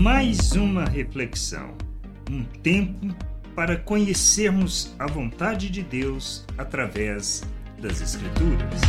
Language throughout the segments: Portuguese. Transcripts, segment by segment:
Mais uma reflexão, um tempo para conhecermos a vontade de Deus através das Escrituras,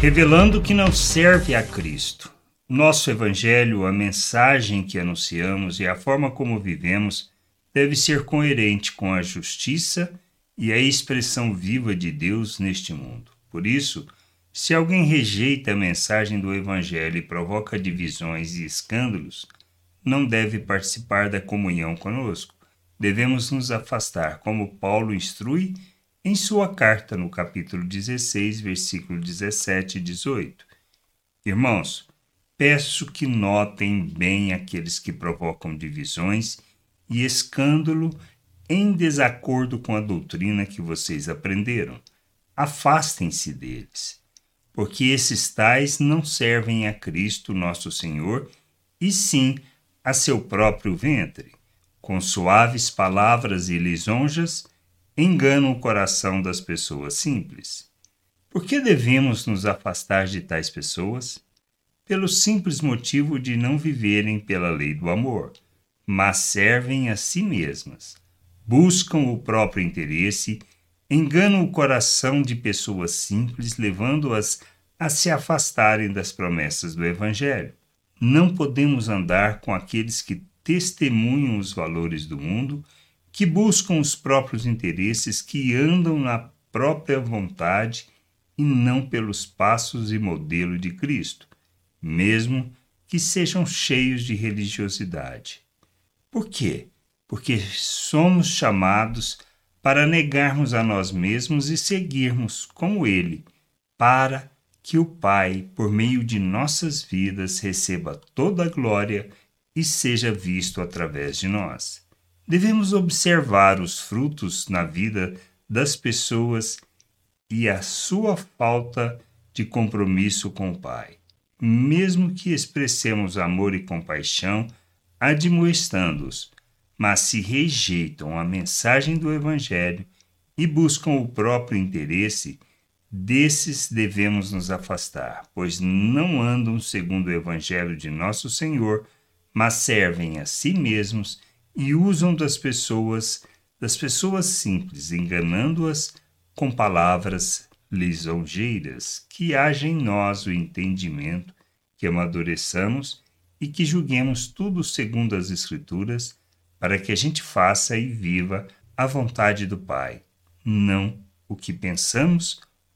revelando que não serve a Cristo. Nosso Evangelho, a mensagem que anunciamos e a forma como vivemos deve ser coerente com a justiça e a expressão viva de Deus neste mundo. Por isso, se alguém rejeita a mensagem do Evangelho e provoca divisões e escândalos, não deve participar da comunhão conosco. Devemos nos afastar, como Paulo instrui em sua carta no capítulo 16, versículo 17 e 18. Irmãos, peço que notem bem aqueles que provocam divisões e escândalo em desacordo com a doutrina que vocês aprenderam. Afastem-se deles porque esses tais não servem a Cristo nosso Senhor, e sim a seu próprio ventre. Com suaves palavras e lisonjas, enganam o coração das pessoas simples. Por que devemos nos afastar de tais pessoas? Pelo simples motivo de não viverem pela lei do amor, mas servem a si mesmas. Buscam o próprio interesse enganam o coração de pessoas simples, levando-as a se afastarem das promessas do Evangelho. Não podemos andar com aqueles que testemunham os valores do mundo, que buscam os próprios interesses, que andam na própria vontade e não pelos passos e modelo de Cristo, mesmo que sejam cheios de religiosidade. Por quê? Porque somos chamados para negarmos a nós mesmos e seguirmos como Ele, para que o Pai, por meio de nossas vidas, receba toda a glória e seja visto através de nós. Devemos observar os frutos na vida das pessoas e a sua falta de compromisso com o Pai. Mesmo que expressemos amor e compaixão, admoestando-os, mas se rejeitam a mensagem do Evangelho e buscam o próprio interesse, desses devemos nos afastar, pois não andam segundo o Evangelho de nosso Senhor, mas servem a si mesmos e usam das pessoas, das pessoas simples, enganando-as com palavras lisonjeiras, que haja em nós o entendimento, que amadureçamos e que julguemos tudo segundo as Escrituras para que a gente faça e viva a vontade do Pai, não o que pensamos